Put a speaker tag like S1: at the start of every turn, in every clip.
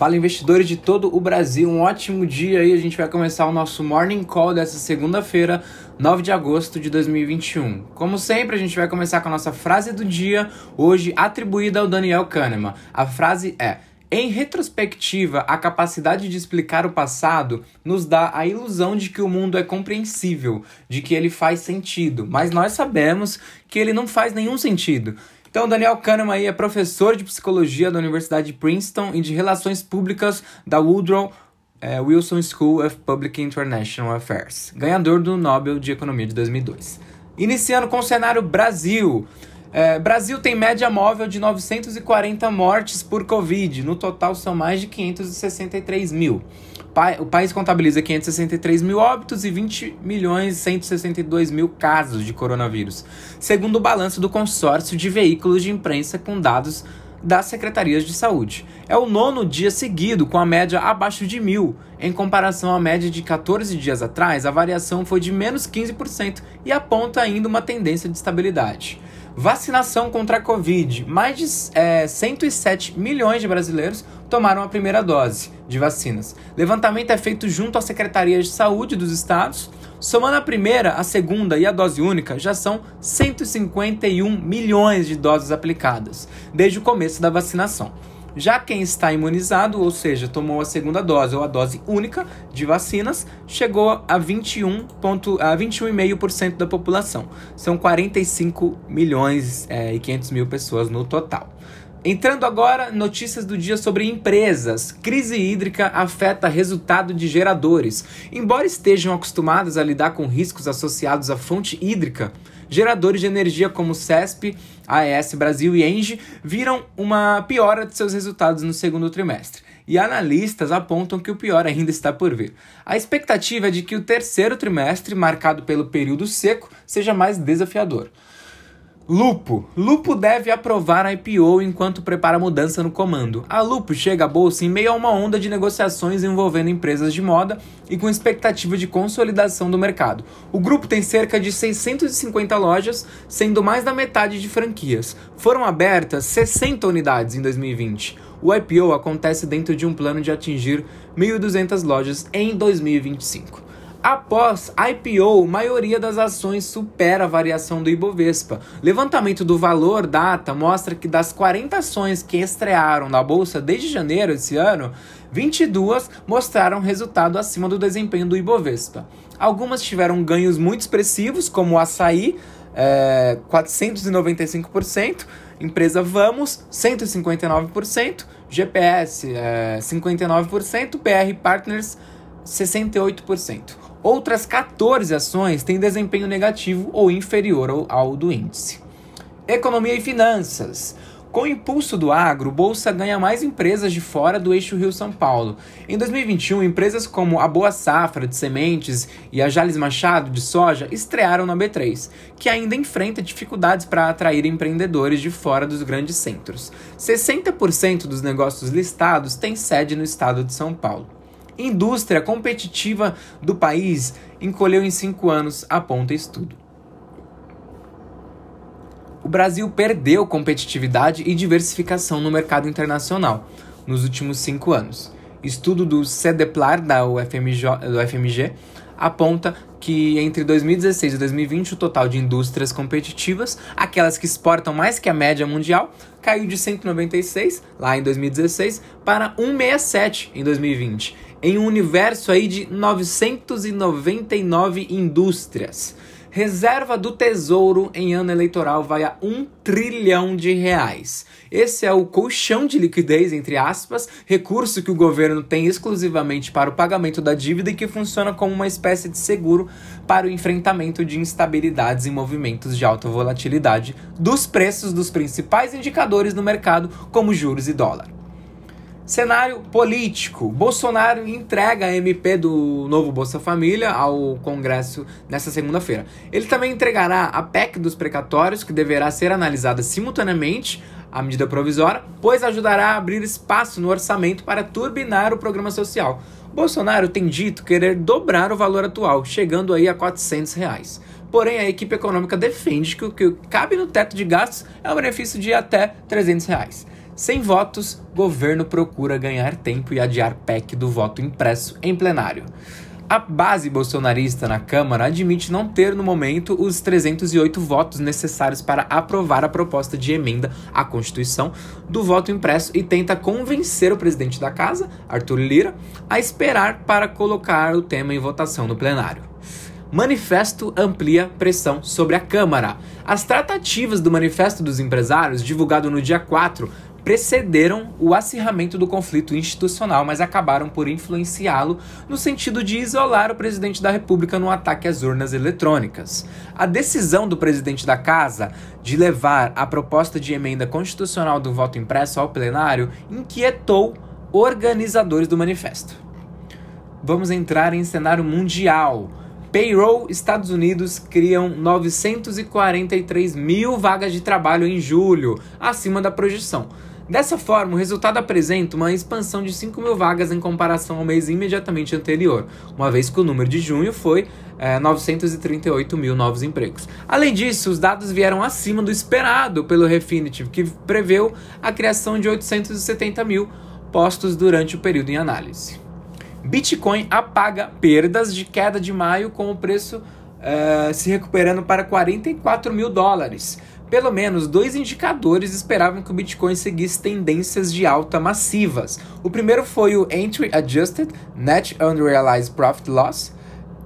S1: Fala investidores de todo o Brasil, um ótimo dia aí. A gente vai começar o nosso Morning Call dessa segunda-feira, 9 de agosto de 2021. Como sempre, a gente vai começar com a nossa frase do dia, hoje atribuída ao Daniel Kahneman. A frase é: em retrospectiva, a capacidade de explicar o passado nos dá a ilusão de que o mundo é compreensível, de que ele faz sentido, mas nós sabemos que ele não faz nenhum sentido. Então, Daniel Kahneman aí é professor de psicologia da Universidade de Princeton e de relações públicas da Woodrow é, Wilson School of Public International Affairs, ganhador do Nobel de Economia de 2002. Iniciando com o cenário Brasil. É, Brasil tem média móvel de 940 mortes por Covid. No total, são mais de 563 mil o país contabiliza 563 mil óbitos e 20 milhões 162 mil casos de coronavírus, segundo o balanço do consórcio de veículos de imprensa com dados das secretarias de saúde. É o nono dia seguido com a média abaixo de mil. Em comparação à média de 14 dias atrás, a variação foi de menos 15% e aponta ainda uma tendência de estabilidade. Vacinação contra a Covid. Mais de é, 107 milhões de brasileiros tomaram a primeira dose de vacinas. Levantamento é feito junto às secretarias de saúde dos estados. Somando a primeira, a segunda e a dose única, já são 151 milhões de doses aplicadas desde o começo da vacinação. Já quem está imunizado, ou seja, tomou a segunda dose ou a dose única de vacinas, chegou a 21,5% a 21 da população. São 45 milhões é, e 500 mil pessoas no total. Entrando agora, notícias do dia sobre empresas. Crise hídrica afeta resultado de geradores. Embora estejam acostumados a lidar com riscos associados à fonte hídrica, geradores de energia como CESP, AES Brasil e Engie viram uma piora de seus resultados no segundo trimestre. E analistas apontam que o pior ainda está por vir. A expectativa é de que o terceiro trimestre, marcado pelo período seco, seja mais desafiador. Lupo. Lupo deve aprovar a IPO enquanto prepara mudança no comando. A Lupo chega à bolsa em meio a uma onda de negociações envolvendo empresas de moda e com expectativa de consolidação do mercado. O grupo tem cerca de 650 lojas, sendo mais da metade de franquias. Foram abertas 60 unidades em 2020. O IPO acontece dentro de um plano de atingir 1.200 lojas em 2025. Após IPO, maioria das ações supera a variação do Ibovespa. Levantamento do valor data mostra que das 40 ações que estrearam na bolsa desde janeiro desse ano, 22 mostraram resultado acima do desempenho do Ibovespa. Algumas tiveram ganhos muito expressivos, como o Açaí, é, 495%, empresa Vamos, 159%, GPS, é, 59%, PR Partners, 68%. Outras 14 ações têm desempenho negativo ou inferior ao, do índice. Economia e finanças. Com o impulso do agro, Bolsa ganha mais empresas de fora do eixo Rio-São Paulo. Em 2021, empresas como a Boa Safra de sementes e a Jales Machado de soja estrearam na B3, que ainda enfrenta dificuldades para atrair empreendedores de fora dos grandes centros. 60% dos negócios listados têm sede no estado de São Paulo. Indústria competitiva do país encolheu em cinco anos, aponta estudo. O Brasil perdeu competitividade e diversificação no mercado internacional nos últimos cinco anos. Estudo do CEDEPLAR da UFMG, do FMG aponta que entre 2016 e 2020 o total de indústrias competitivas, aquelas que exportam mais que a média mundial, caiu de 196 lá em 2016 para 167 em 2020, em um universo aí de 999 indústrias. Reserva do Tesouro em ano eleitoral vai a um trilhão de reais. Esse é o colchão de liquidez, entre aspas, recurso que o governo tem exclusivamente para o pagamento da dívida e que funciona como uma espécie de seguro para o enfrentamento de instabilidades e movimentos de alta volatilidade dos preços dos principais indicadores no mercado, como juros e dólar. Cenário político. Bolsonaro entrega a MP do novo Bolsa Família ao Congresso nesta segunda-feira. Ele também entregará a PEC dos precatórios, que deverá ser analisada simultaneamente à medida provisória, pois ajudará a abrir espaço no orçamento para turbinar o programa social. Bolsonaro tem dito querer dobrar o valor atual, chegando aí a 400 reais. Porém, a equipe econômica defende que o que cabe no teto de gastos é um benefício de até 300 reais. Sem votos, governo procura ganhar tempo e adiar PEC do voto impresso em plenário. A base bolsonarista na Câmara admite não ter no momento os 308 votos necessários para aprovar a proposta de emenda à Constituição do voto impresso e tenta convencer o presidente da casa, Arthur Lira, a esperar para colocar o tema em votação no plenário. Manifesto amplia pressão sobre a Câmara. As tratativas do Manifesto dos Empresários, divulgado no dia 4, precederam o acirramento do conflito institucional, mas acabaram por influenciá-lo no sentido de isolar o presidente da República no ataque às urnas eletrônicas. A decisão do presidente da Casa de levar a proposta de emenda constitucional do voto impresso ao plenário inquietou organizadores do manifesto. Vamos entrar em cenário mundial. Payroll Estados Unidos criam 943 mil vagas de trabalho em julho, acima da projeção. Dessa forma, o resultado apresenta uma expansão de 5 mil vagas em comparação ao mês imediatamente anterior, uma vez que o número de junho foi é, 938 mil novos empregos. Além disso, os dados vieram acima do esperado pelo Refinitiv, que preveu a criação de 870 mil postos durante o período em análise. Bitcoin apaga perdas de queda de maio com o preço é, se recuperando para 44 mil dólares. Pelo menos dois indicadores esperavam que o Bitcoin seguisse tendências de alta massivas. O primeiro foi o Entry Adjusted Net Unrealized Profit Loss,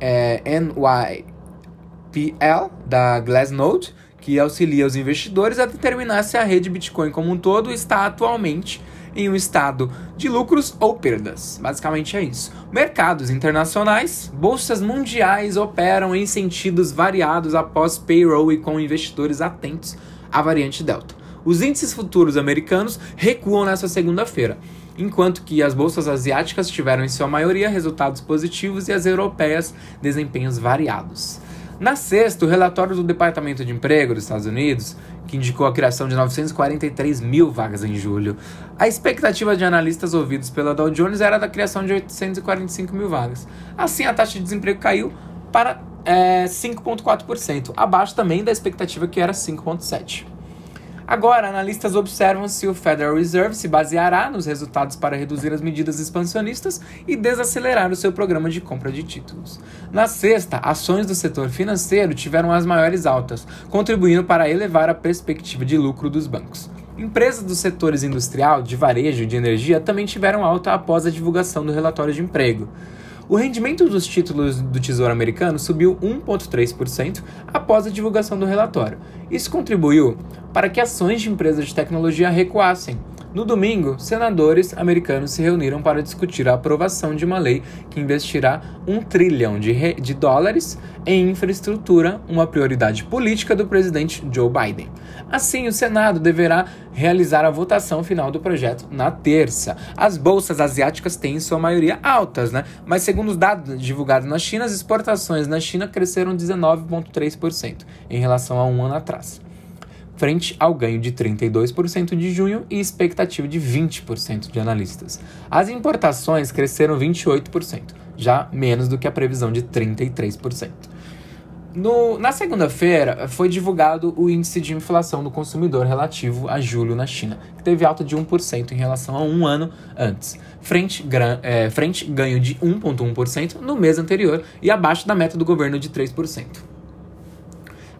S1: é, NYPL, da Glassnode, que auxilia os investidores a determinar se a rede Bitcoin como um todo está atualmente em um estado de lucros ou perdas. Basicamente é isso. Mercados internacionais, bolsas mundiais operam em sentidos variados após payroll e com investidores atentos à variante Delta. Os índices futuros americanos recuam nesta segunda-feira, enquanto que as bolsas asiáticas tiveram em sua maioria resultados positivos e as europeias desempenhos variados. Na sexta, o relatório do Departamento de Emprego dos Estados Unidos, que indicou a criação de 943 mil vagas em julho, a expectativa de analistas ouvidos pela Dow Jones era da criação de 845 mil vagas. Assim, a taxa de desemprego caiu para é, 5,4%, abaixo também da expectativa que era 5,7%. Agora, analistas observam se o Federal Reserve se baseará nos resultados para reduzir as medidas expansionistas e desacelerar o seu programa de compra de títulos. Na sexta, ações do setor financeiro tiveram as maiores altas, contribuindo para elevar a perspectiva de lucro dos bancos. Empresas dos setores industrial, de varejo e de energia também tiveram alta após a divulgação do relatório de emprego. O rendimento dos títulos do Tesouro Americano subiu 1,3% após a divulgação do relatório. Isso contribuiu para que ações de empresas de tecnologia recuassem. No domingo, senadores americanos se reuniram para discutir a aprovação de uma lei que investirá um trilhão de, de dólares em infraestrutura, uma prioridade política do presidente Joe Biden. Assim, o Senado deverá realizar a votação final do projeto na terça. As bolsas asiáticas têm em sua maioria altas, né? Mas segundo os dados divulgados na China, as exportações na China cresceram 19,3% em relação a um ano atrás frente ao ganho de 32% de junho e expectativa de 20% de analistas. As importações cresceram 28%, já menos do que a previsão de 33%. No, na segunda-feira, foi divulgado o índice de inflação do consumidor relativo a julho na China, que teve alta de 1% em relação a um ano antes, frente, gran, é, frente ganho de 1,1% no mês anterior e abaixo da meta do governo de 3%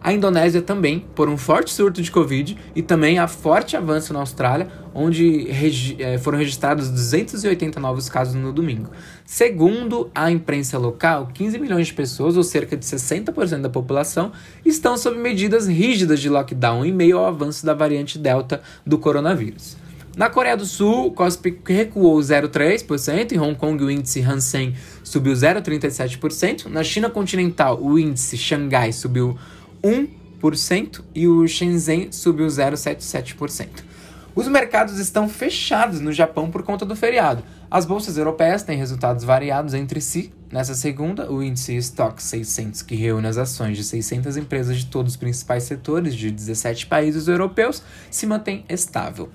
S1: a Indonésia também, por um forte surto de Covid e também a forte avanço na Austrália, onde regi é, foram registrados 280 novos casos no domingo. Segundo a imprensa local, 15 milhões de pessoas, ou cerca de 60% da população, estão sob medidas rígidas de lockdown em meio ao avanço da variante Delta do coronavírus. Na Coreia do Sul, o COSP recuou 0,3%, em Hong Kong o índice Hansen subiu 0,37%, na China continental o índice Xangai subiu 1% e o Shenzhen subiu 0,77%. Os mercados estão fechados no Japão por conta do feriado. As bolsas europeias têm resultados variados entre si. Nessa segunda, o índice Stock 600, que reúne as ações de 600 empresas de todos os principais setores de 17 países europeus, se mantém estável.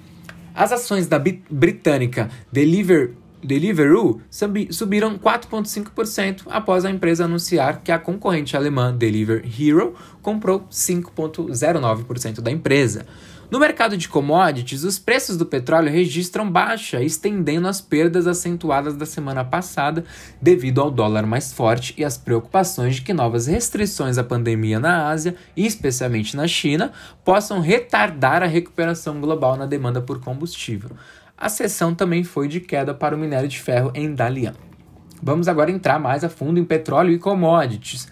S1: As ações da britânica Deliver Deliveroo subiram 4,5% após a empresa anunciar que a concorrente alemã Deliver Hero comprou 5,09% da empresa. No mercado de commodities, os preços do petróleo registram baixa, estendendo as perdas acentuadas da semana passada devido ao dólar mais forte e às preocupações de que novas restrições à pandemia na Ásia, e especialmente na China, possam retardar a recuperação global na demanda por combustível. A sessão também foi de queda para o minério de ferro em Dalian. Vamos agora entrar mais a fundo em petróleo e commodities.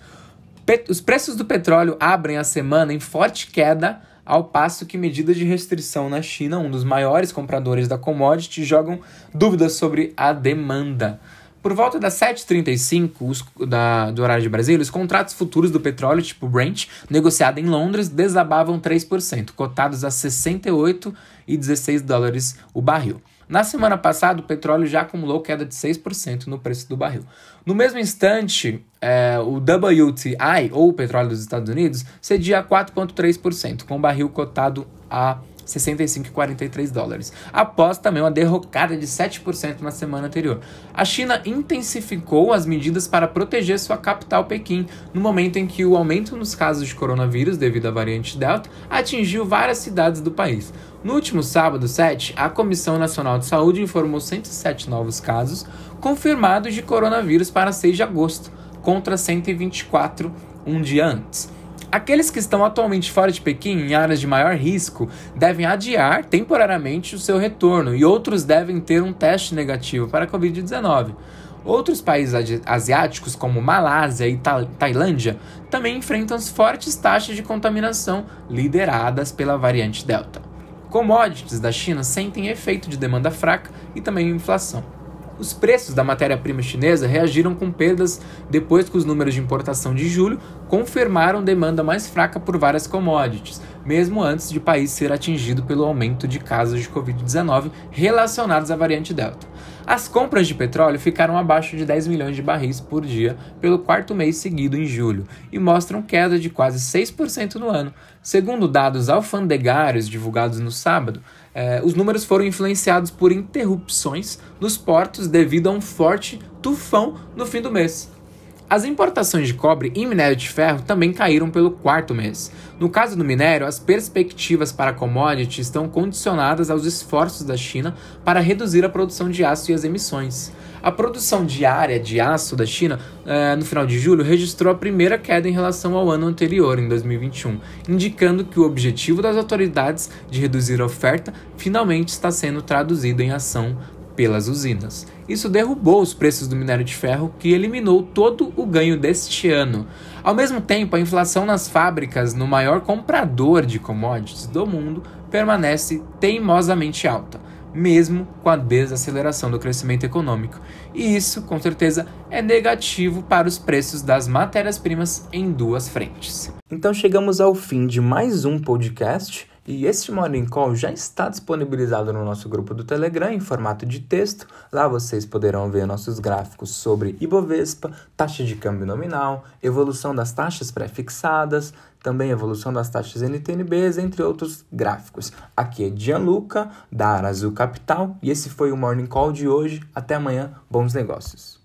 S1: Os preços do petróleo abrem a semana em forte queda ao passo que medidas de restrição na China, um dos maiores compradores da commodity, jogam dúvidas sobre a demanda. Por volta das 7h35 da, do horário de Brasília, os contratos futuros do petróleo tipo Brent, negociado em Londres, desabavam 3%, cotados a 68,16 dólares o barril. Na semana passada, o petróleo já acumulou queda de 6% no preço do barril. No mesmo instante, é, o WTI, ou o petróleo dos Estados Unidos, cedia 4,3%, com o barril cotado a 65,43 dólares, após também uma derrocada de 7% na semana anterior. A China intensificou as medidas para proteger sua capital Pequim, no momento em que o aumento nos casos de coronavírus devido à variante Delta atingiu várias cidades do país. No último sábado, 7, a Comissão Nacional de Saúde informou 107 novos casos confirmados de coronavírus para 6 de agosto, contra 124 um dia antes. Aqueles que estão atualmente fora de Pequim, em áreas de maior risco, devem adiar temporariamente o seu retorno e outros devem ter um teste negativo para a Covid-19. Outros países asiáticos, como Malásia e Tailândia, também enfrentam fortes taxas de contaminação lideradas pela variante Delta. Commodities da China sentem efeito de demanda fraca e também inflação. Os preços da matéria-prima chinesa reagiram com perdas depois que os números de importação de julho confirmaram demanda mais fraca por várias commodities, mesmo antes de o país ser atingido pelo aumento de casos de Covid-19 relacionados à variante Delta. As compras de petróleo ficaram abaixo de 10 milhões de barris por dia pelo quarto mês seguido em julho e mostram queda de quase 6% no ano. Segundo dados alfandegários divulgados no sábado, eh, os números foram influenciados por interrupções nos portos devido a um forte tufão no fim do mês. As importações de cobre e minério de ferro também caíram pelo quarto mês. No caso do minério, as perspectivas para a commodity estão condicionadas aos esforços da China para reduzir a produção de aço e as emissões. A produção diária de aço da China, eh, no final de julho, registrou a primeira queda em relação ao ano anterior, em 2021, indicando que o objetivo das autoridades de reduzir a oferta finalmente está sendo traduzido em ação pelas usinas. Isso derrubou os preços do minério de ferro, que eliminou todo o ganho deste ano. Ao mesmo tempo, a inflação nas fábricas, no maior comprador de commodities do mundo, permanece teimosamente alta, mesmo com a desaceleração do crescimento econômico. E isso, com certeza, é negativo para os preços das matérias-primas em duas frentes. Então chegamos ao fim de mais um podcast. E este Morning Call já está disponibilizado no nosso grupo do Telegram em formato de texto. Lá vocês poderão ver nossos gráficos sobre Ibovespa, taxa de câmbio nominal, evolução das taxas pré-fixadas, também evolução das taxas NTNBs, entre outros gráficos. Aqui é Gianluca, da Arazu Capital, e esse foi o Morning Call de hoje. Até amanhã, bons negócios.